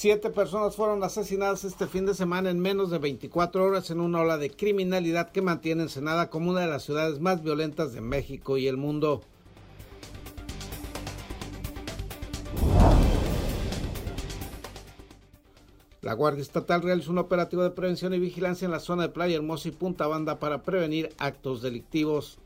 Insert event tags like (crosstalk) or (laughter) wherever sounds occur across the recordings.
Siete personas fueron asesinadas este fin de semana en menos de 24 horas en una ola de criminalidad que mantiene Ensenada como una de las ciudades más violentas de México y el mundo. La Guardia Estatal realizó un operativo de prevención y vigilancia en la zona de Playa Hermosa y Punta Banda para prevenir actos delictivos.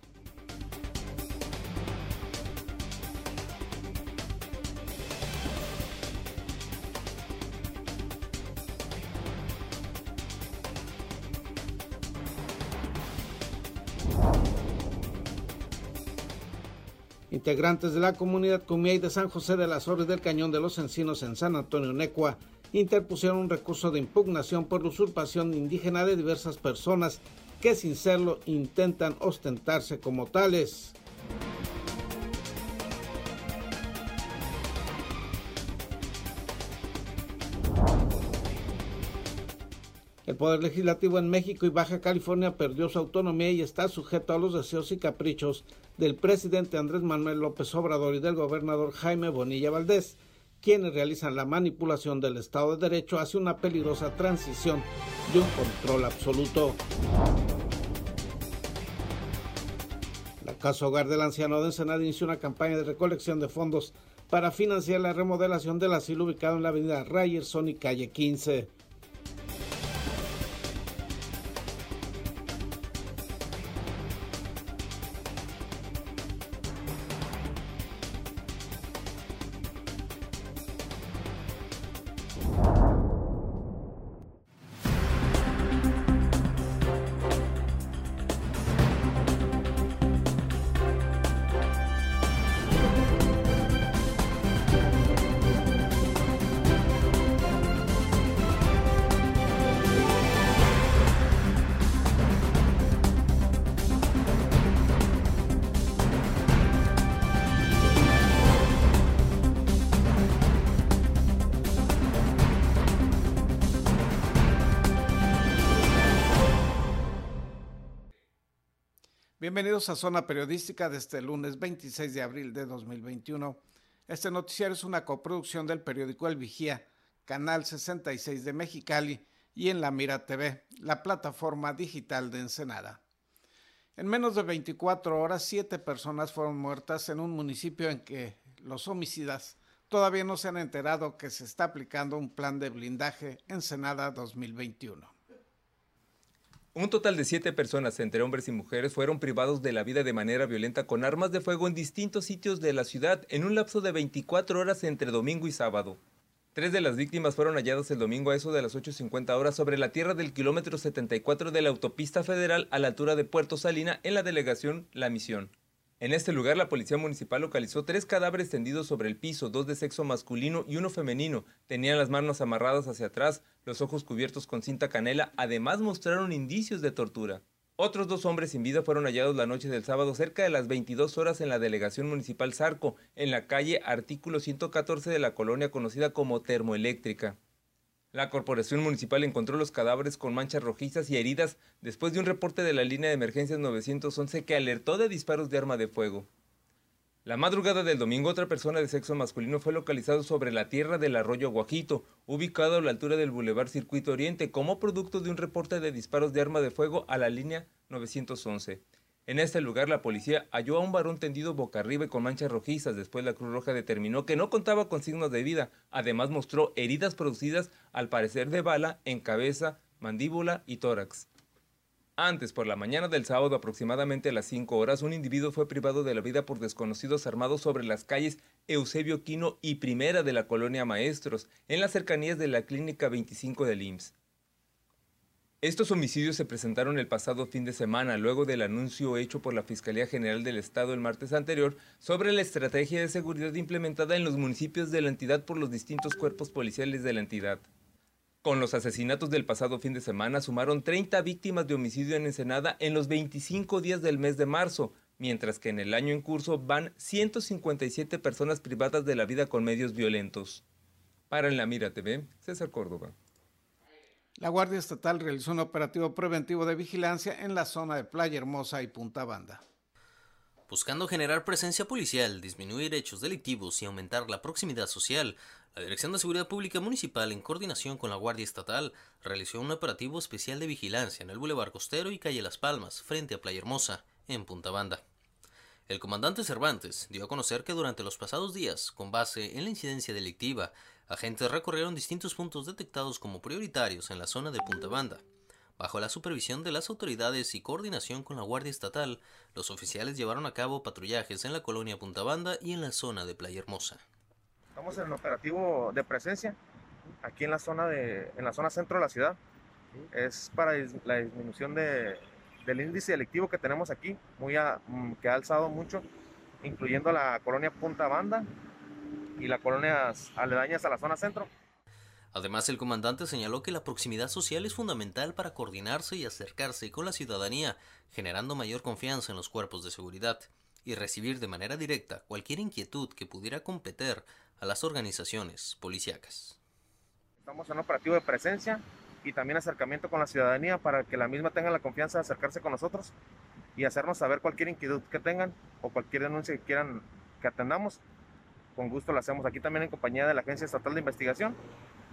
Integrantes de la comunidad Cumiay de San José de las Ores del Cañón de los Encinos en San Antonio Necua interpusieron un recurso de impugnación por la usurpación indígena de diversas personas que sin serlo intentan ostentarse como tales. El Poder Legislativo en México y Baja California perdió su autonomía y está sujeto a los deseos y caprichos del presidente Andrés Manuel López Obrador y del gobernador Jaime Bonilla Valdés, quienes realizan la manipulación del Estado de Derecho hacia una peligrosa transición de un control absoluto. La Casa Hogar del Anciano de Ensenada inició una campaña de recolección de fondos para financiar la remodelación del asilo ubicado en la avenida Ryerson y calle 15. Bienvenidos a Zona Periodística de este lunes 26 de abril de 2021. Este noticiario es una coproducción del periódico El Vigía, Canal 66 de Mexicali y en La Mira TV, la plataforma digital de Ensenada. En menos de 24 horas, siete personas fueron muertas en un municipio en que los homicidas todavía no se han enterado que se está aplicando un plan de blindaje Ensenada 2021. Un total de siete personas, entre hombres y mujeres, fueron privados de la vida de manera violenta con armas de fuego en distintos sitios de la ciudad en un lapso de 24 horas entre domingo y sábado. Tres de las víctimas fueron halladas el domingo a eso de las 8.50 horas sobre la tierra del kilómetro 74 de la autopista federal a la altura de Puerto Salina en la delegación La Misión. En este lugar, la policía municipal localizó tres cadáveres tendidos sobre el piso, dos de sexo masculino y uno femenino. Tenían las manos amarradas hacia atrás, los ojos cubiertos con cinta canela, además mostraron indicios de tortura. Otros dos hombres sin vida fueron hallados la noche del sábado cerca de las 22 horas en la delegación municipal Zarco, en la calle Artículo 114 de la colonia conocida como Termoeléctrica. La corporación municipal encontró los cadáveres con manchas rojizas y heridas después de un reporte de la línea de emergencias 911 que alertó de disparos de arma de fuego. La madrugada del domingo, otra persona de sexo masculino fue localizado sobre la tierra del arroyo Guajito, ubicado a la altura del Boulevard Circuito Oriente, como producto de un reporte de disparos de arma de fuego a la línea 911. En este lugar, la policía halló a un varón tendido boca arriba y con manchas rojizas. Después, la Cruz Roja determinó que no contaba con signos de vida. Además, mostró heridas producidas, al parecer de bala, en cabeza, mandíbula y tórax. Antes, por la mañana del sábado, aproximadamente a las 5 horas, un individuo fue privado de la vida por desconocidos armados sobre las calles Eusebio Quino y Primera de la colonia Maestros, en las cercanías de la Clínica 25 del IMSS. Estos homicidios se presentaron el pasado fin de semana, luego del anuncio hecho por la Fiscalía General del Estado el martes anterior sobre la estrategia de seguridad implementada en los municipios de la entidad por los distintos cuerpos policiales de la entidad. Con los asesinatos del pasado fin de semana sumaron 30 víctimas de homicidio en Ensenada en los 25 días del mes de marzo, mientras que en el año en curso van 157 personas privadas de la vida con medios violentos. Para en la Mira TV, César Córdoba. La Guardia Estatal realizó un operativo preventivo de vigilancia en la zona de Playa Hermosa y Punta Banda. Buscando generar presencia policial, disminuir hechos delictivos y aumentar la proximidad social, la Dirección de Seguridad Pública Municipal, en coordinación con la Guardia Estatal, realizó un operativo especial de vigilancia en el Boulevard Costero y Calle Las Palmas, frente a Playa Hermosa, en Punta Banda. El comandante Cervantes dio a conocer que durante los pasados días, con base en la incidencia delictiva, agentes recorrieron distintos puntos detectados como prioritarios en la zona de Punta Banda. Bajo la supervisión de las autoridades y coordinación con la Guardia Estatal, los oficiales llevaron a cabo patrullajes en la colonia Punta Banda y en la zona de Playa Hermosa. Estamos en el operativo de presencia aquí en la zona de, en la zona centro de la ciudad. Es para la disminución de, del índice delictivo que tenemos aquí, muy que ha alzado mucho, incluyendo la colonia Punta Banda y las colonias aledañas a la zona centro. Además, el comandante señaló que la proximidad social es fundamental para coordinarse y acercarse con la ciudadanía, generando mayor confianza en los cuerpos de seguridad y recibir de manera directa cualquier inquietud que pudiera competir a las organizaciones policíacas. Estamos en un operativo de presencia y también acercamiento con la ciudadanía para que la misma tenga la confianza de acercarse con nosotros y hacernos saber cualquier inquietud que tengan o cualquier denuncia que quieran que atendamos. Con gusto lo hacemos aquí también en compañía de la Agencia Estatal de Investigación,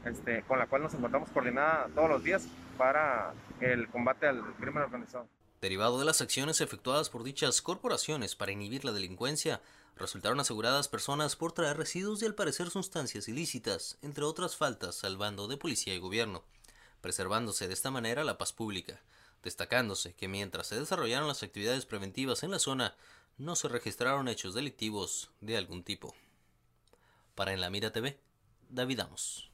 este, con la cual nos encontramos coordinada todos los días para el combate al crimen organizado. Derivado de las acciones efectuadas por dichas corporaciones para inhibir la delincuencia, resultaron aseguradas personas por traer residuos y al parecer sustancias ilícitas, entre otras faltas al bando de policía y gobierno, preservándose de esta manera la paz pública, destacándose que mientras se desarrollaron las actividades preventivas en la zona, no se registraron hechos delictivos de algún tipo. Para En la Mira TV, David Amos.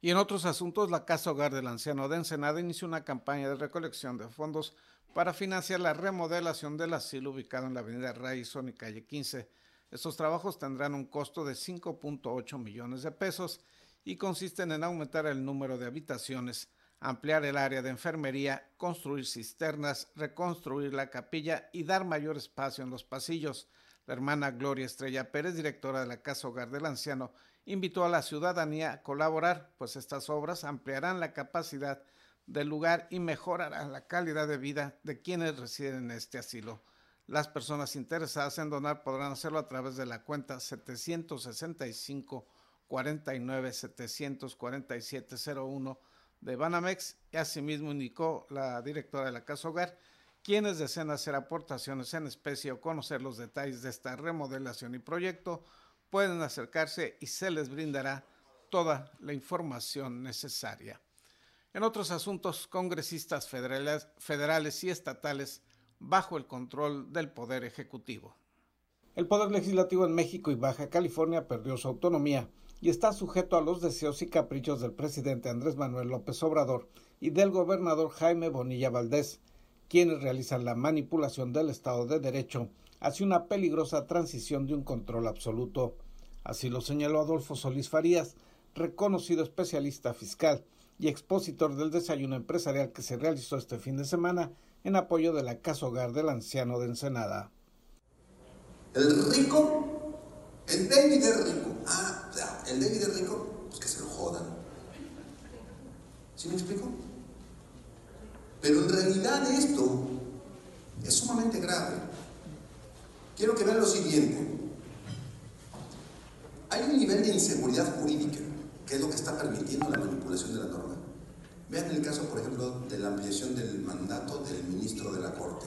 Y en otros asuntos, la Casa Hogar del Anciano de Ensenada inició una campaña de recolección de fondos para financiar la remodelación del asilo ubicado en la avenida Rayson y calle 15. Estos trabajos tendrán un costo de 5.8 millones de pesos y consisten en aumentar el número de habitaciones, ampliar el área de enfermería, construir cisternas, reconstruir la capilla y dar mayor espacio en los pasillos. La hermana Gloria Estrella Pérez, directora de la Casa Hogar del Anciano, invitó a la ciudadanía a colaborar, pues estas obras ampliarán la capacidad del lugar y mejorará la calidad de vida de quienes residen en este asilo. Las personas interesadas en donar podrán hacerlo a través de la cuenta 765 49 747 01 de Banamex y asimismo indicó la directora de la Casa Hogar quienes deseen hacer aportaciones en especie o conocer los detalles de esta remodelación y proyecto pueden acercarse y se les brindará toda la información necesaria. En otros asuntos, congresistas federales, federales y estatales bajo el control del Poder Ejecutivo. El Poder Legislativo en México y Baja California perdió su autonomía y está sujeto a los deseos y caprichos del presidente Andrés Manuel López Obrador y del gobernador Jaime Bonilla Valdés, quienes realizan la manipulación del Estado de Derecho hacia una peligrosa transición de un control absoluto. Así lo señaló Adolfo Solís Farías, reconocido especialista fiscal y expositor del desayuno empresarial que se realizó este fin de semana en apoyo de la Casa Hogar del Anciano de Ensenada. El rico, el David es rico. Ah, el David es rico, pues que se lo jodan. ¿Sí me explico? Pero en realidad esto es sumamente grave. Quiero que vean lo siguiente. Hay un nivel de inseguridad jurídica que es lo que está permitiendo la manipulación de la norma. Vean el caso, por ejemplo, de la ampliación del mandato del ministro de la Corte.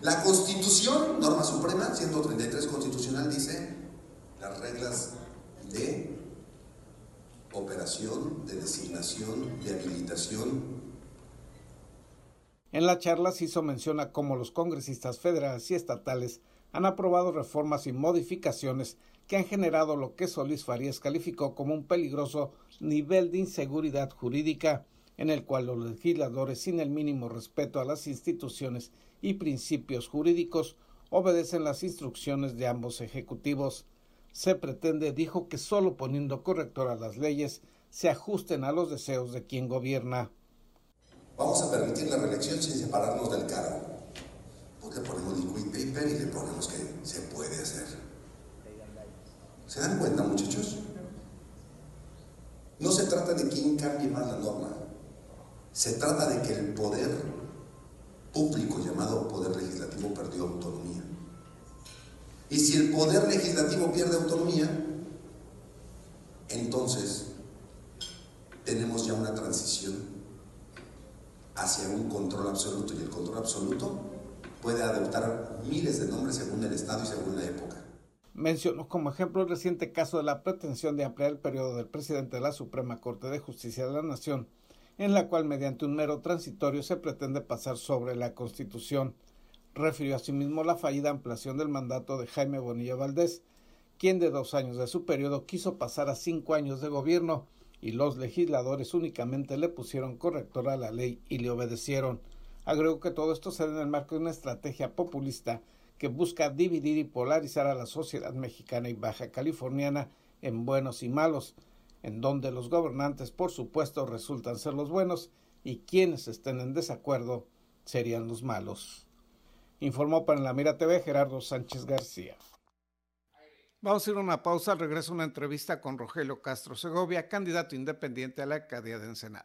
La Constitución, norma suprema, 133 constitucional, dice las reglas de operación, de designación, de habilitación. En la charla se hizo mención a cómo los congresistas federales y estatales han aprobado reformas y modificaciones que han generado lo que Solís Farías calificó como un peligroso nivel de inseguridad jurídica, en el cual los legisladores, sin el mínimo respeto a las instituciones y principios jurídicos, obedecen las instrucciones de ambos ejecutivos. Se pretende, dijo, que solo poniendo corrector a las leyes se ajusten a los deseos de quien gobierna. Vamos a permitir la reelección sin separarnos del cargo. Pues le ponemos liquid paper y le ponemos que se puede hacer. ¿Se dan cuenta, muchachos? No se trata de quién cambie más la norma. Se trata de que el poder público llamado Poder Legislativo perdió autonomía. Y si el Poder Legislativo pierde autonomía, entonces tenemos ya una transición hacia un control absoluto y el control absoluto puede adoptar miles de nombres según el Estado y según la época. Mencionó como ejemplo el reciente caso de la pretensión de ampliar el periodo del presidente de la Suprema Corte de Justicia de la Nación, en la cual mediante un mero transitorio se pretende pasar sobre la Constitución. Refirió asimismo la fallida ampliación del mandato de Jaime Bonilla Valdés, quien de dos años de su periodo quiso pasar a cinco años de gobierno y los legisladores únicamente le pusieron corrector a la ley y le obedecieron. Agregó que todo esto se da en el marco de una estrategia populista que busca dividir y polarizar a la sociedad mexicana y baja californiana en buenos y malos, en donde los gobernantes por supuesto resultan ser los buenos y quienes estén en desacuerdo serían los malos. Informó para la Mira TV Gerardo Sánchez García. Vamos a ir a una pausa, al regreso una entrevista con Rogelio Castro Segovia, candidato independiente a la alcaldía de Ensenada.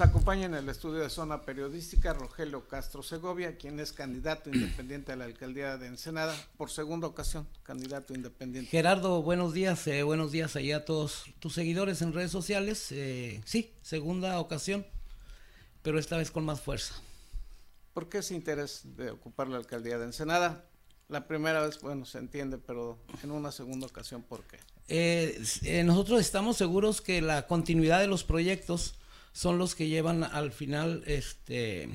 Nos acompaña acompaña en el estudio de zona periodística Rogelio Castro Segovia, quien es candidato (clears throat) independiente a la alcaldía de Ensenada por segunda ocasión, candidato independiente. Gerardo, buenos días, eh, buenos días allá a todos tus seguidores en redes sociales. Eh, sí, segunda ocasión, pero esta vez con más fuerza. ¿Por qué ese interés de ocupar la alcaldía de Ensenada? La primera vez, bueno, se entiende, pero en una segunda ocasión, ¿por qué? Eh, nosotros estamos seguros que la continuidad de los proyectos son los que llevan al final este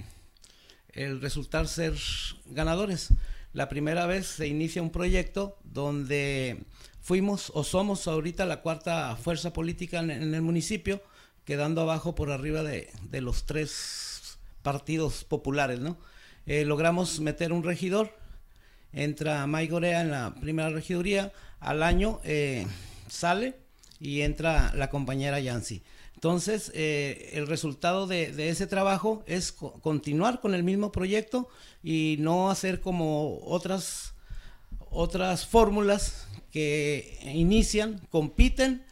el resultar ser ganadores. La primera vez se inicia un proyecto donde fuimos o somos ahorita la cuarta fuerza política en, el municipio, quedando abajo por arriba de, los tres partidos populares, ¿no? Eh, logramos meter un regidor, entra May Gorea en la primera regiduría, al año eh, sale y entra la compañera Yancy. Entonces, eh, el resultado de, ese trabajo es continuar con el mismo proyecto y no hacer como otras, otras fórmulas que inician, compiten,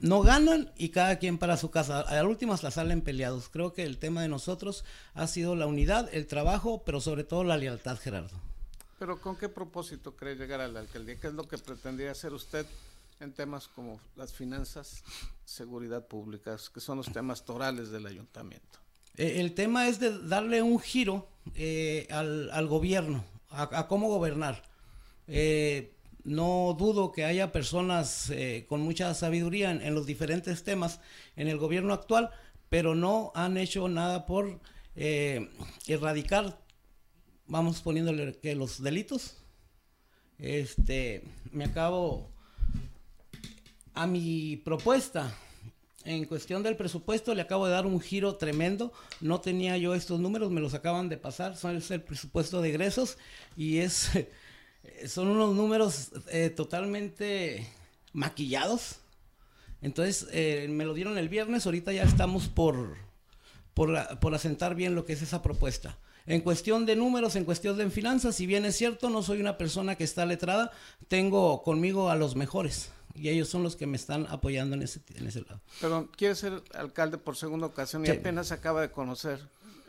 no ganan y cada quien para su casa. A las últimas las salen peleados. Creo que el tema de nosotros ha sido la unidad, el trabajo, pero sobre todo la lealtad, Gerardo. Pero ¿con qué propósito cree llegar a la alcaldía? ¿Qué es lo que pretendía hacer usted en temas como las finanzas, seguridad pública, que son los temas torales del ayuntamiento. Eh, el tema es de darle un giro eh, al, gobierno, a, cómo gobernar. Eh, no dudo que haya personas con mucha sabiduría en, los diferentes temas en el gobierno actual, pero no han hecho nada por erradicar, vamos poniéndole que los delitos. Este, me acabo a mi propuesta. En cuestión del presupuesto le acabo de dar un giro tremendo. No tenía yo estos números, me los acaban de pasar. Son el presupuesto de egresos y es (laughs) son unos números eh, totalmente maquillados. Entonces eh, me lo dieron el viernes. Ahorita ya estamos por, por, por asentar bien lo que es esa propuesta. En cuestión de números, en cuestión de finanzas, si bien es cierto, no soy una persona que está letrada, tengo conmigo a los mejores y ellos son los que me están apoyando en ese, en ese lado. Pero quiere ser alcalde por segunda ocasión y apenas acaba de conocer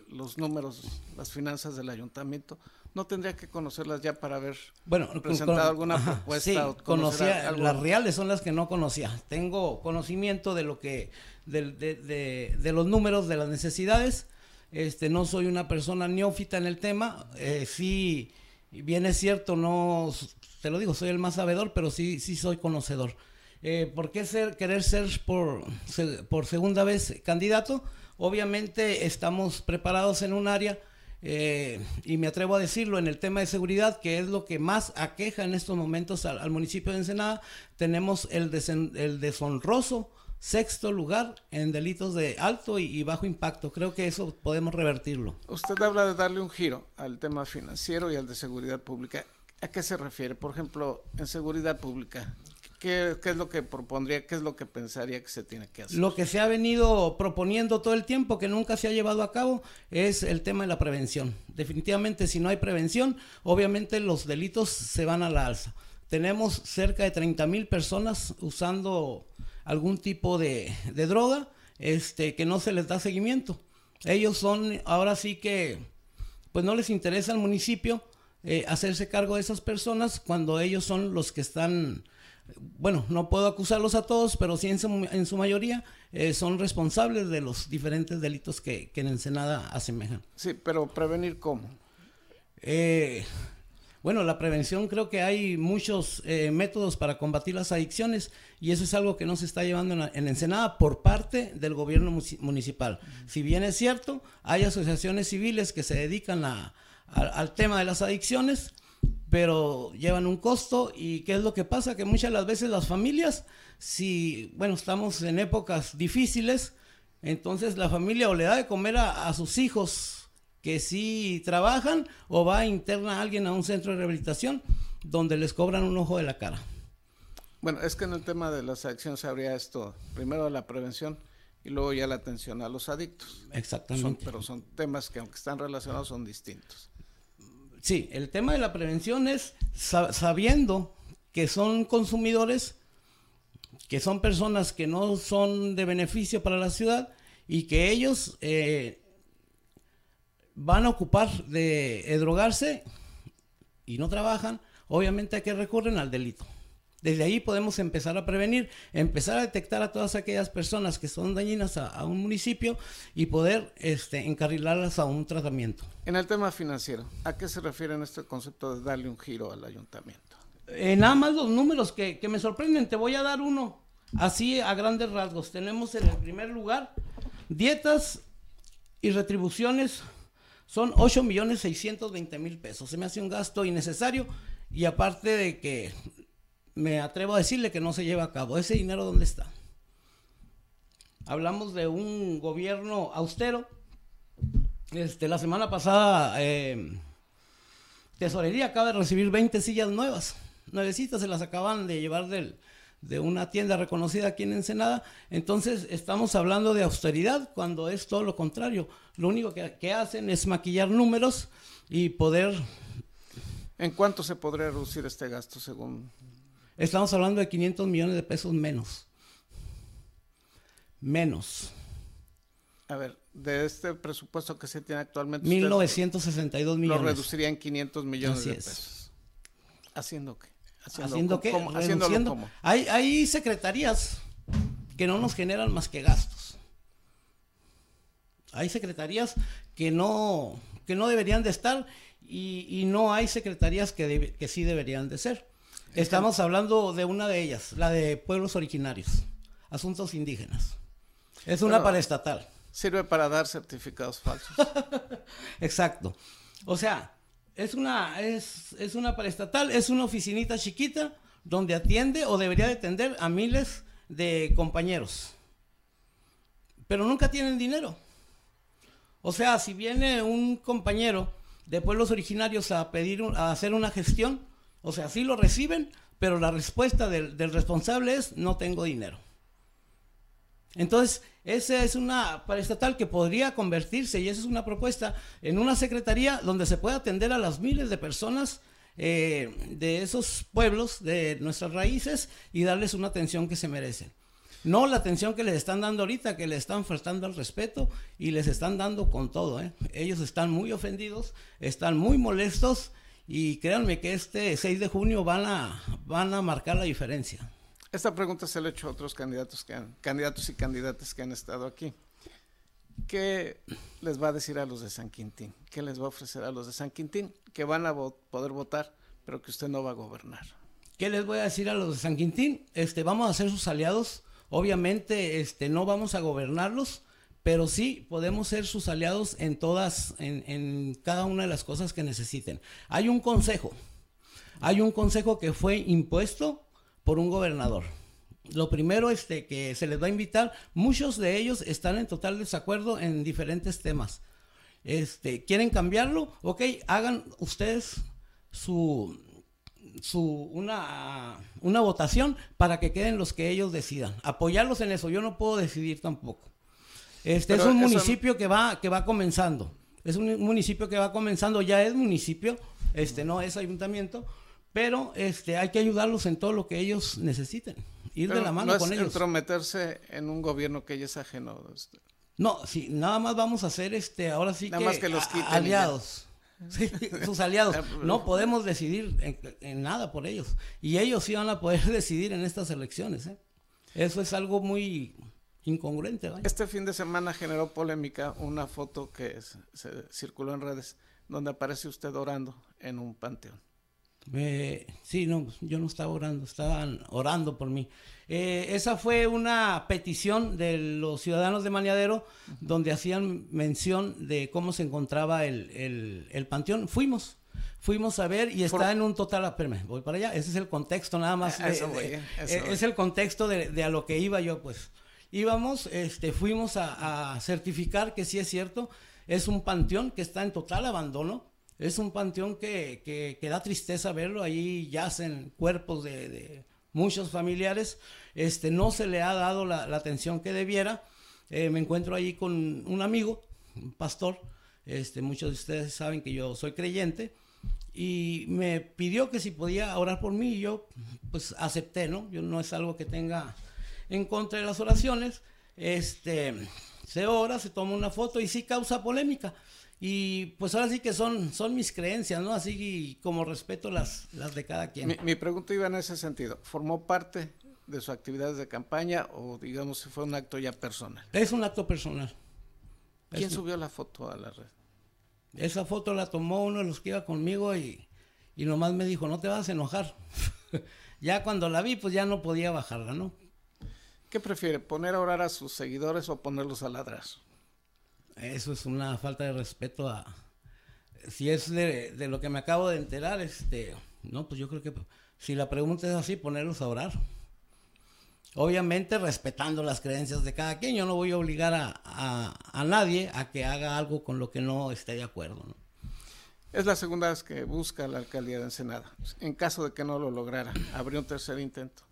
los números, las finanzas del ayuntamiento. ¿No tendría que conocerlas ya para haber bueno, presentado alguna propuesta? Sí, conocía, las reales son las que no conocía. Tengo conocimiento de lo que, de, de, de, los números, de las necesidades. Este, no soy una persona neófita en el tema. Eh, sí, bien es cierto, no te lo digo, soy el más sabedor, pero sí, sí soy conocedor. Eh, ¿Por qué ser, querer ser por, segunda vez candidato? Obviamente estamos preparados en un área, eh, y me atrevo a decirlo, en el tema de seguridad, que es lo que más aqueja en estos momentos al, municipio de Ensenada. Tenemos el, el deshonroso sexto lugar en delitos de alto y, bajo impacto. Creo que eso podemos revertirlo. Usted habla de darle un giro al tema financiero y al de seguridad pública. ¿A qué se refiere? Por ejemplo, en seguridad pública. ¿Qué, es lo que propondría? ¿Qué es lo que pensaría que se tiene que hacer? Lo que se ha venido proponiendo todo el tiempo, que nunca se ha llevado a cabo, es el tema de la prevención. Definitivamente, si no hay prevención, obviamente los delitos se van a la alza. Tenemos cerca de 30 mil personas usando algún tipo de, de droga este, que no se les da seguimiento. Ellos son, ahora sí que, pues no les interesa al municipio eh, hacerse cargo de esas personas cuando ellos son los que están, bueno, no puedo acusarlos a todos, pero sí en su, mayoría eh, son responsables de los diferentes delitos que, que, en Ensenada asemejan. Sí, pero prevenir cómo? Eh, bueno, la prevención creo que hay muchos métodos para combatir las adicciones y eso es algo que no se está llevando en, en Ensenada por parte del gobierno municipal. Si bien es cierto, hay asociaciones civiles que se dedican a, al, tema de las adicciones, pero llevan un costo y qué es lo que pasa, que muchas de las veces las familias, si, bueno, estamos en épocas difíciles, entonces la familia o le da de comer a, sus hijos que sí trabajan o va interna a alguien a un centro de rehabilitación donde les cobran un ojo de la cara. Bueno, es que en el tema de las adicciones habría esto, primero la prevención y luego ya la atención a los adictos. Exactamente. pero son temas que aunque están relacionados son distintos sí, el tema de la prevención es sabiendo que son consumidores, que son personas que no son de beneficio para la ciudad y que ellos eh, van a ocupar de, drogarse y no trabajan, obviamente hay que recurren al delito. Desde ahí podemos empezar a prevenir, empezar a detectar a todas aquellas personas que son dañinas a, a un municipio y poder este, encarrilarlas a un tratamiento. En el tema financiero, ¿a qué se refiere en este concepto de darle un giro al ayuntamiento? Eh, nada más los números que, que me sorprenden, te voy a dar uno, así a grandes rasgos. Tenemos en el primer lugar dietas y retribuciones, son 8 millones 620 mil pesos. Se me hace un gasto innecesario y aparte de que me atrevo a decirle que no se lleva a cabo. ¿Ese dinero dónde está? Hablamos de un gobierno austero. Este, la semana pasada, eh, Tesorería acaba de recibir 20 sillas nuevas. Nuevecitas se las acaban de llevar del, de una tienda reconocida aquí en Ensenada. Entonces, estamos hablando de austeridad cuando es todo lo contrario. Lo único que, que hacen es maquillar números y poder... ¿En cuánto se podría reducir este gasto según Estamos hablando de 500 millones de pesos menos. Menos. A ver, de este presupuesto que se tiene actualmente. 1962 millones. Lo reduciría en 500 millones Así de es. pesos. ¿Haciendo qué? ¿Haciendo qué? ¿Cómo? ¿Haciéndolo cómo? Hay, hay secretarías que no nos generan más que gastos. Hay secretarías que no, que no deberían de estar y, y no hay secretarías que, que sí deberían de ser. Estamos hablando de una de ellas, la de pueblos originarios, asuntos indígenas. Es una Bueno, paraestatal. Sirve para dar certificados falsos. (laughs) Exacto. O sea, es una, es, es una paraestatal, es una oficinita chiquita donde atiende o debería de atender a miles de compañeros. Pero nunca tienen dinero. O sea, si viene un compañero de pueblos originarios a pedir, a hacer una gestión, o sea, sí lo reciben, pero la respuesta del, responsable es no tengo dinero. Entonces, esa es una paraestatal que podría convertirse, y esa es una propuesta, en una secretaría donde se pueda atender a las miles de personas eh, de esos pueblos, de nuestras raíces, y darles una atención que se merecen. No la atención que les están dando ahorita, que le están faltando al respeto y les están dando con todo. ¿eh? Ellos están muy ofendidos, están muy molestos y créanme que este 6 de junio van a, van a marcar la diferencia. Esta pregunta se la he hecho a otros candidatos que han, candidatos y candidatas que han estado aquí. ¿Qué les va a decir a los de San Quintín? ¿Qué les va a ofrecer a los de San Quintín? Que van a vo- poder votar, pero que usted no va a gobernar. ¿Qué les voy a decir a los de San Quintín? Este, vamos a ser sus aliados. Obviamente, este, no vamos a gobernarlos, pero sí podemos ser sus aliados en todas, en, en cada una de las cosas que necesiten. Hay un consejo, hay un consejo que fue impuesto por un gobernador. Lo primero este, que se les va a invitar, muchos de ellos están en total desacuerdo en diferentes temas. Este, ¿Quieren cambiarlo? Ok, hagan ustedes su, su una, una votación para que queden los que ellos decidan. Apoyarlos en eso, yo no puedo decidir tampoco. Este Pero es un eso- municipio que va, que va comenzando. Es un municipio que va comenzando, ya es municipio, este no es ayuntamiento, pero este hay que ayudarlos en todo lo que ellos necesiten. Ir de la mano no con es ellos. entrometerse en un gobierno que ya es ajeno. este, No, sí, nada más vamos a ser este, ahora sí Nada que, más que los a- aliados. (laughs) Sí, sus aliados. (laughs) No podemos decidir en, en nada por ellos. Y ellos sí van a poder (laughs) decidir en estas elecciones. ¿eh? Eso es algo muy incongruente. vaya. Este fin de semana generó polémica una foto que se, se circuló en redes donde aparece usted orando en un panteón. Eh, sí, no, yo no estaba orando, estaban orando por mí. Eh, esa fue una petición de los ciudadanos de Maniadero donde hacían mención de cómo se encontraba el, el- el panteón. Fuimos, fuimos a ver y está Por- en un total, espérame, voy para allá, ese es el contexto nada más. Eso voy, eso eh, voy. es el contexto de, de a lo que iba yo, pues. Íbamos, este, fuimos a, a certificar que sí es cierto, es un panteón que está en total abandono. Es un panteón que, que- que da tristeza verlo. Ahí yacen cuerpos de, de muchos familiares. Este, no se le ha dado la, la atención que debiera. Eh, me encuentro ahí con un amigo, un pastor. Este, muchos de ustedes saben que yo soy creyente. Y me pidió que si podía orar por mí. Y yo, pues, acepté, ¿no? Yo no es algo que tenga en contra de las oraciones. Este, se ora, se toma una foto y sí causa polémica. Y pues ahora sí que son, son mis creencias, ¿no? Así como respeto las, las de cada quien. Mi, mi pregunta iba en ese sentido. ¿Formó parte de sus actividades de campaña o digamos si fue un acto ya personal? Es un acto personal. ¿Quién Es- subió la foto a la red? Esa foto la tomó uno de los que iba conmigo y, y nomás me dijo, no te vas a enojar. (laughs) ya cuando la vi, pues ya no podía bajarla, ¿no? ¿Qué prefiere, poner a orar a sus seguidores o ponerlos a ladrar? Eso es una falta de respeto a... Si es de, de lo que me acabo de enterar, este... No, pues yo creo que si la pregunta es así, ponerlos a orar. Obviamente respetando las creencias de cada quien. Yo no voy a obligar a, a- a nadie a que haga algo con lo que no esté de acuerdo, ¿no? Es la segunda vez que busca la alcaldía de Ensenada. En caso de que no lo lograra, habría un tercer intento.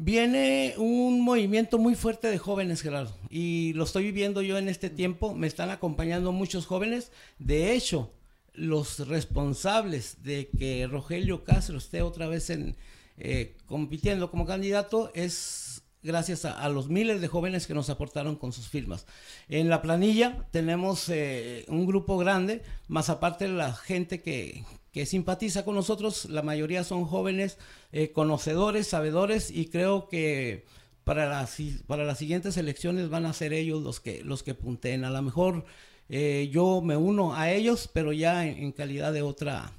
Viene un movimiento muy fuerte de jóvenes, Gerardo, y lo estoy viviendo yo en este tiempo. Me están acompañando muchos jóvenes. De hecho, los responsables de que Rogelio Castro esté otra vez en, eh, compitiendo como candidato es gracias a, a los miles de jóvenes que nos aportaron con sus firmas. En la planilla tenemos eh, un grupo grande, más aparte la gente que, que simpatiza con nosotros, la mayoría son jóvenes eh, conocedores, sabedores y creo que para las, para las siguientes elecciones van a ser ellos los que, los que punten. A lo mejor eh, yo me uno a ellos, pero ya en, en calidad de otra,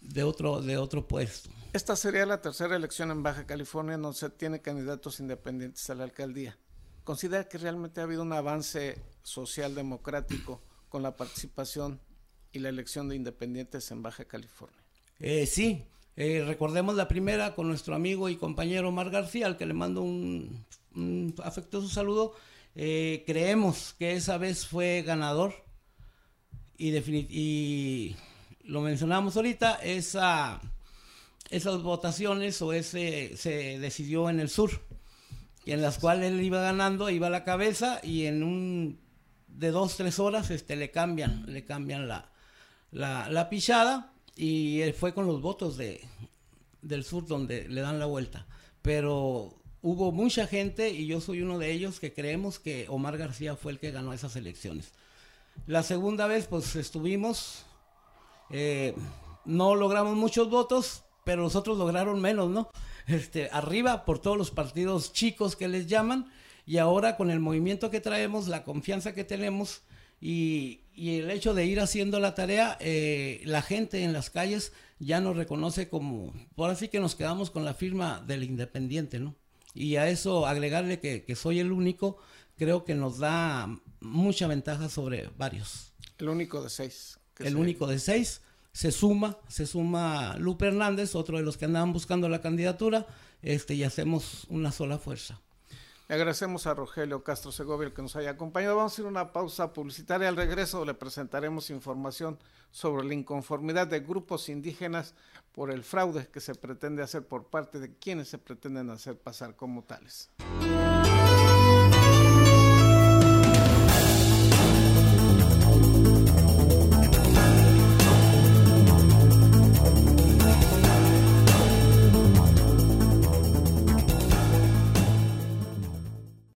de otro, de otro puesto. Esta sería la tercera elección en Baja California donde se tiene candidatos independientes a la alcaldía. ¿Considera que realmente ha habido un avance social democrático con la participación y la elección de independientes en Baja California? Eh, sí, eh, recordemos la primera con nuestro amigo y compañero Omar García, al que le mando un, afectuoso saludo. Eh, creemos que esa vez fue ganador y, y lo mencionamos ahorita, esa, esas votaciones o ese se decidió en el sur, en las cuales él iba ganando, iba a la cabeza y en un de dos, tres horas este, le cambian, le cambian la, la, la y fue con los votos de, del sur donde le dan la vuelta. Pero hubo mucha gente y yo soy uno de ellos que creemos que Omar García fue el que ganó esas elecciones. La segunda vez pues estuvimos, eh, no logramos muchos votos, pero los otros lograron menos, ¿no? (laughs) Este, arriba por todos los partidos chicos que les llaman y ahora con el movimiento que traemos, la confianza que tenemos y, y el hecho de ir haciendo la tarea, eh, la gente en las calles ya nos reconoce como, por así que nos quedamos con la firma del independiente, ¿no? Y a eso agregarle que, que soy el único, creo que nos da mucha ventaja sobre varios. El único de seis. que El único de seis. Se suma, se suma Lupe Hernández, otro de los que andaban buscando la candidatura, este, y hacemos una sola fuerza. Le agradecemos a Rogelio Castro Segovia el que nos haya acompañado. Vamos a ir a una pausa publicitaria. Al regreso le presentaremos información sobre la inconformidad de grupos indígenas por el fraude que se pretende hacer por parte de quienes se pretenden hacer pasar como tales.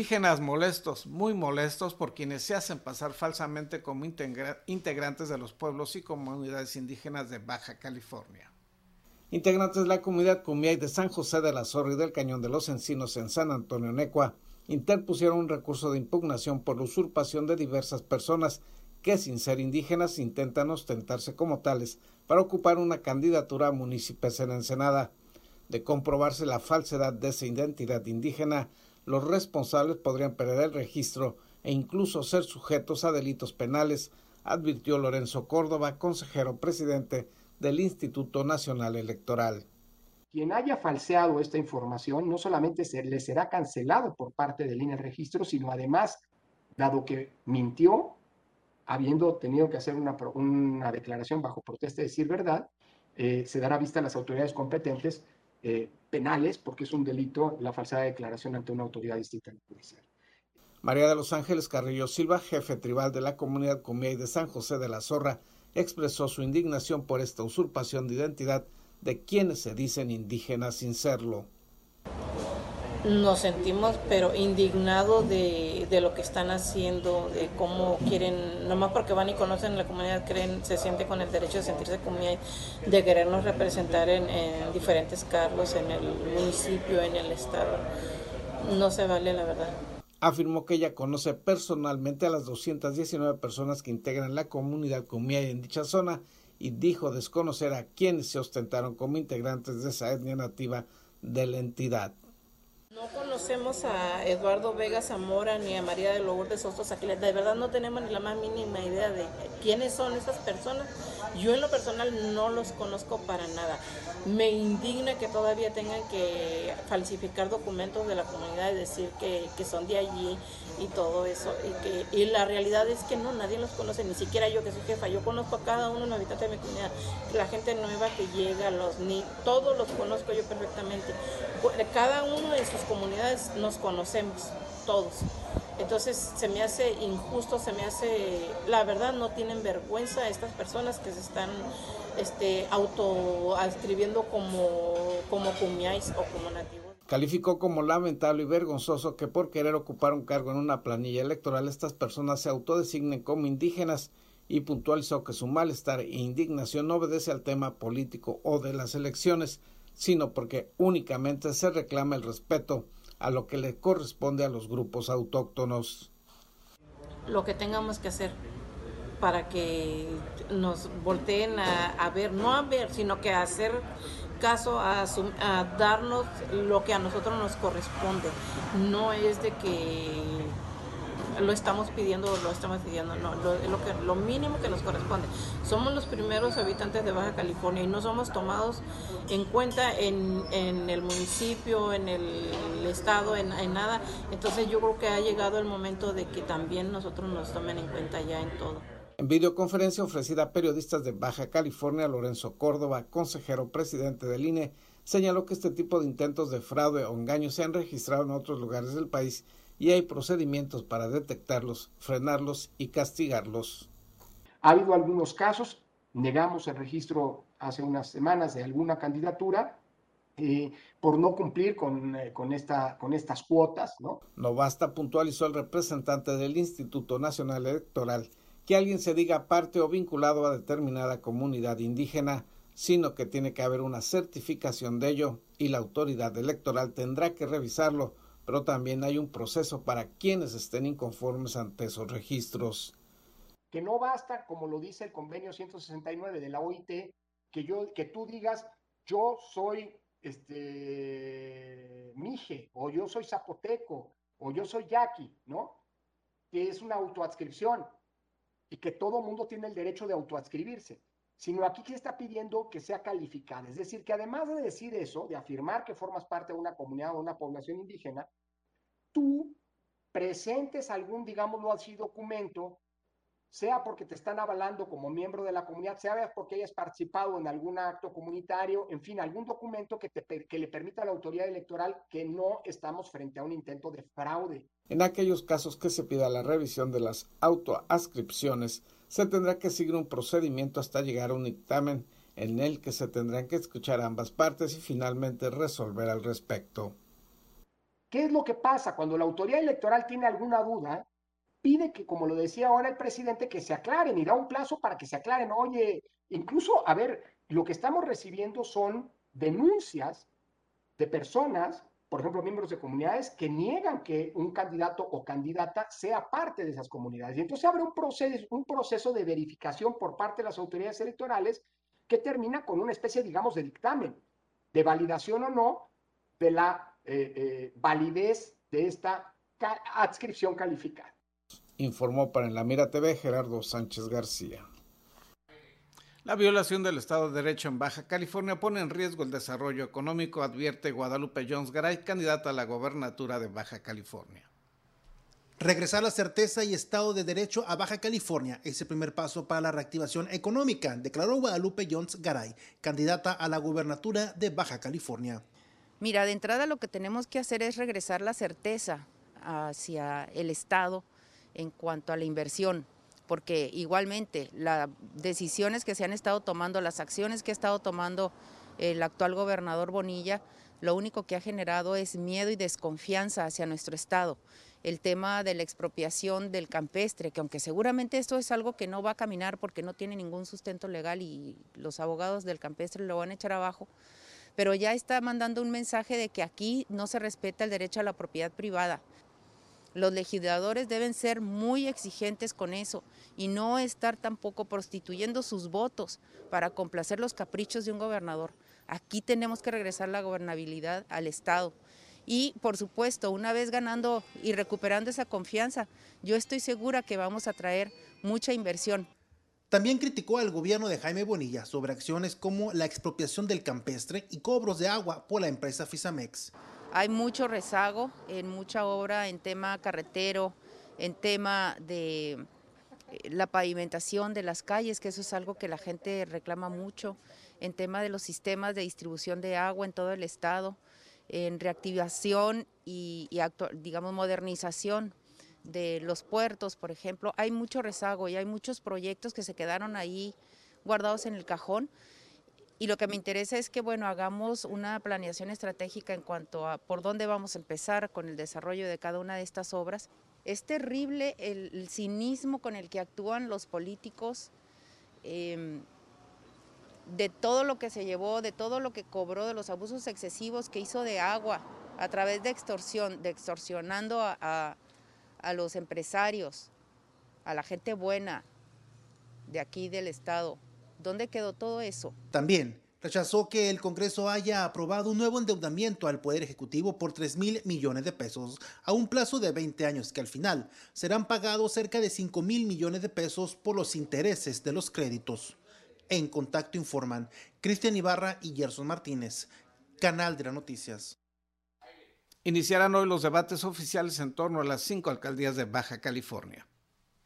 Indígenas molestos, muy molestos por quienes se hacen pasar falsamente como integra integrantes de los pueblos y comunidades indígenas de Baja California. Integrantes de la comunidad Cumiay de San José de la Zorra y del Cañón de los Encinos en San Antonio Necua interpusieron un recurso de impugnación por la usurpación de diversas personas que sin ser indígenas intentan ostentarse como tales para ocupar una candidatura a municipios en Ensenada. De comprobarse la falsedad de esa identidad indígena, los responsables podrían perder el registro e incluso ser sujetos a delitos penales, advirtió Lorenzo Córdoba, consejero presidente del Instituto Nacional Electoral. Quien haya falseado esta información no solamente se, le será cancelado por parte del INE registro, sino además, dado que mintió, habiendo tenido que hacer una, una declaración bajo protesta de decir verdad, eh, se dará vista a las autoridades competentes eh, penales, porque es un delito la falsedad de declaración ante una autoridad distinta judicial. María de los Ángeles Carrillo Silva, jefe tribal de la comunidad Comía y de San José de la Zorra, expresó su indignación por esta usurpación de identidad de quienes se dicen indígenas sin serlo nos sentimos pero indignados de, de, lo que están haciendo, de cómo quieren, nomás porque van y conocen la comunidad, creen, se sienten con el derecho de sentirse comunidad, de querernos representar en, en, diferentes cargos, en el municipio, en el estado. No se vale la verdad. Afirmó que ella conoce personalmente a las 219 personas que integran la comunidad Cumiay en dicha zona y dijo desconocer a quienes se ostentaron como integrantes de esa etnia nativa de la entidad. No conocemos a Eduardo Vega Zamora ni a María de Lourdes Sotos Aquiles. De verdad no tenemos ni la más mínima idea de quiénes son esas personas. Yo en lo personal no los conozco para nada. Me indigna que todavía tengan que falsificar documentos de la comunidad y decir que, que son de allí y todo eso. Y, que, la realidad es que no, nadie los conoce, ni siquiera yo que soy jefa. Yo conozco a cada uno de los habitantes de mi comunidad. La gente nueva que llega, los ni todos los conozco yo perfectamente. Cada uno de sus comunidades nos conocemos, todos. Entonces se me hace injusto, se me hace, la verdad no tienen vergüenza estas personas que se están este, autoascribiendo como, como cumiáis o como nativos. Calificó como lamentable y vergonzoso que por querer ocupar un cargo en una planilla electoral estas personas se autodesignen como indígenas y puntualizó que su malestar e indignación no obedece al tema político o de las elecciones, sino porque únicamente se reclama el respeto a lo que le corresponde a los grupos autóctonos. Lo que tengamos que hacer para que nos volteen a, ver, no a ver, sino que a hacer caso a, a, darnos lo que a nosotros nos corresponde. No es de que lo estamos pidiendo o lo estamos pidiendo, no, lo, lo, que, lo mínimo que nos corresponde. Somos los primeros habitantes de Baja California y no somos tomados en cuenta en, en el municipio, en el estado, en, en, nada. Entonces yo creo que ha llegado el momento de que también nosotros nos tomen en cuenta ya en todo. En videoconferencia ofrecida a periodistas de Baja California, Lorenzo Córdoba, consejero presidente del INE, señaló que este tipo de intentos de fraude o engaño se han registrado en otros lugares del país y hay procedimientos para detectarlos, frenarlos y castigarlos. Ha habido algunos casos, negamos el registro hace unas semanas de alguna candidatura eh, por no cumplir con, eh, con, esta, con estas cuotas. ¿no? no basta, puntualizó el representante del Instituto Nacional Electoral, que alguien se diga parte o vinculado a determinada comunidad indígena, sino que tiene que haber una certificación de ello y la autoridad electoral tendrá que revisarlo pero también hay un proceso para quienes estén inconformes ante esos registros. que no basta, como lo dice el convenio 169 de la OIT, que, yo, que tú digas, yo soy este, Mije, o yo soy Zapoteco, o yo soy Yaqui, ¿no? Que es una autoadscripción y que todo mundo tiene el derecho de autoadscribirse, sino aquí que está pidiendo que sea calificada. Es decir, que además de decir eso, de afirmar que formas parte de una comunidad o una población indígena, tú presentes algún, digámoslo así, documento sea porque te están avalando como miembro de la comunidad, sea porque hayas participado en algún acto comunitario, en fin, algún documento que, te, que le permita a la autoridad electoral que no estamos frente a un intento de fraude. En aquellos casos que se pida la revisión de las autoascripciones, se tendrá que seguir un procedimiento hasta llegar a un dictamen en el que se tendrán que escuchar ambas partes y finalmente resolver al respecto. ¿Qué es lo que pasa cuando la autoridad electoral tiene alguna duda? pide que, como lo decía ahora el presidente, que se aclaren y da un plazo para que se aclaren. Oye, incluso, a ver, lo que estamos recibiendo son denuncias de personas, por ejemplo, miembros de comunidades, que niegan que un candidato o candidata sea parte de esas comunidades. Y entonces abre un proceso, un proceso de verificación por parte de las autoridades electorales que termina con una especie, digamos, de dictamen, de validación o no de la eh, eh, validez de esta adscripción calificada informó para en la Mira TV Gerardo Sánchez García. La violación del Estado de Derecho en Baja California pone en riesgo el desarrollo económico, advierte Guadalupe Jones Garay, candidata a la gobernatura de Baja California. Regresar la certeza y Estado de Derecho a Baja California es el primer paso para la reactivación económica, declaró Guadalupe Jones Garay, candidata a la gubernatura de Baja California. Mira, de entrada lo que tenemos que hacer es regresar la certeza hacia el Estado en cuanto a la inversión, porque igualmente las decisiones que se han estado tomando, las acciones que ha estado tomando el actual gobernador Bonilla, lo único que ha generado es miedo y desconfianza hacia nuestro Estado. El tema de la expropiación del campestre, que aunque seguramente esto es algo que no va a caminar porque no tiene ningún sustento legal y los abogados del campestre lo van a echar abajo, pero ya está mandando un mensaje de que aquí no se respeta el derecho a la propiedad privada. Los legisladores deben ser muy exigentes con eso y no estar tampoco prostituyendo sus votos para complacer los caprichos de un gobernador. Aquí tenemos que regresar la gobernabilidad al Estado. Y por supuesto, una vez ganando y recuperando esa confianza, yo estoy segura que vamos a traer mucha inversión. También criticó al gobierno de Jaime Bonilla sobre acciones como la expropiación del campestre y cobros de agua por la empresa Fisamex. Hay mucho rezago en mucha obra en tema carretero, en tema de eh, la pavimentación de las calles, que eso es algo que la gente reclama mucho, en tema de los sistemas de distribución de agua en todo el estado, en reactivación y, digamos modernización de los puertos, por ejemplo, hay mucho rezago y hay muchos proyectos que se quedaron ahí guardados en el cajón y lo que me interesa es que, bueno, hagamos una planeación estratégica en cuanto a por dónde vamos a empezar con el desarrollo de cada una de estas obras. Es terrible el, cinismo con el que actúan los políticos, em, de todo lo que se llevó, de todo lo que cobró, de los abusos excesivos que hizo de agua a través de extorsión, de extorsionando a los empresarios, a la gente buena de aquí del Estado. ¿Dónde quedó todo eso? También rechazó que el Congreso haya aprobado un nuevo endeudamiento al Poder Ejecutivo por 3 mil millones de pesos a un plazo de 20 años que al final serán pagados cerca de 5 mil millones de pesos por los intereses de los créditos. En contacto informan Cristian Ibarra y Gerson Martínez, Canal de las Noticias. Iniciarán hoy los debates oficiales en torno a las cinco alcaldías de Baja California.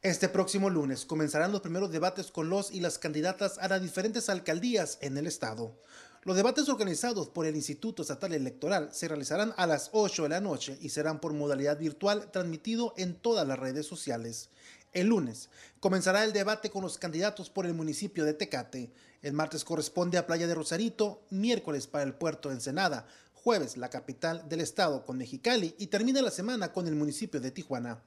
Este próximo lunes comenzarán los primeros debates con los y las candidatas a las diferentes alcaldías en el estado. Los debates organizados por el Instituto Estatal Electoral se realizarán a las 8 de la noche y serán por modalidad virtual transmitido en todas las redes sociales. El lunes comenzará el debate con los candidatos por el municipio de Tecate. El martes corresponde a Playa de Rosarito, miércoles para el puerto de Ensenada, jueves la capital del estado con Mexicali y termina la semana con el municipio de Tijuana.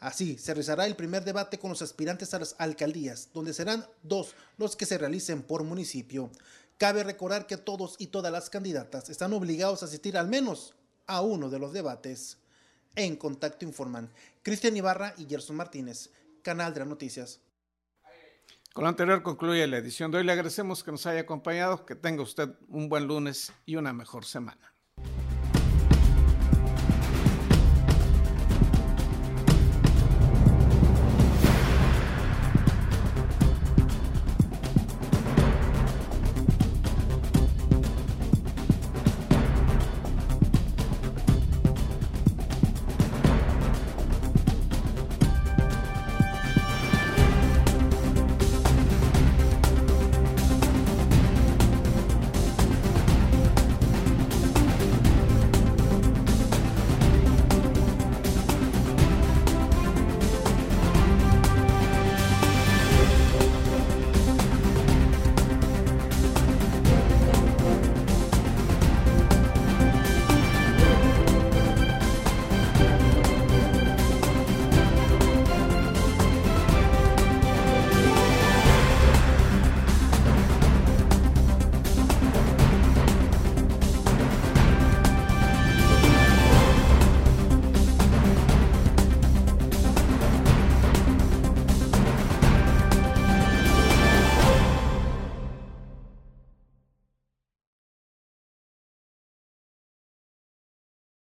Así, se realizará el primer debate con los aspirantes a las alcaldías, donde serán dos los que se realicen por municipio. Cabe recordar que todos y todas las candidatas están obligados a asistir al menos a uno de los debates. En contacto informan Cristian Ibarra y Gerson Martínez, Canal de las Noticias. Con lo anterior concluye la edición de hoy. Le agradecemos que nos haya acompañado, que tenga usted un buen lunes y una mejor semana.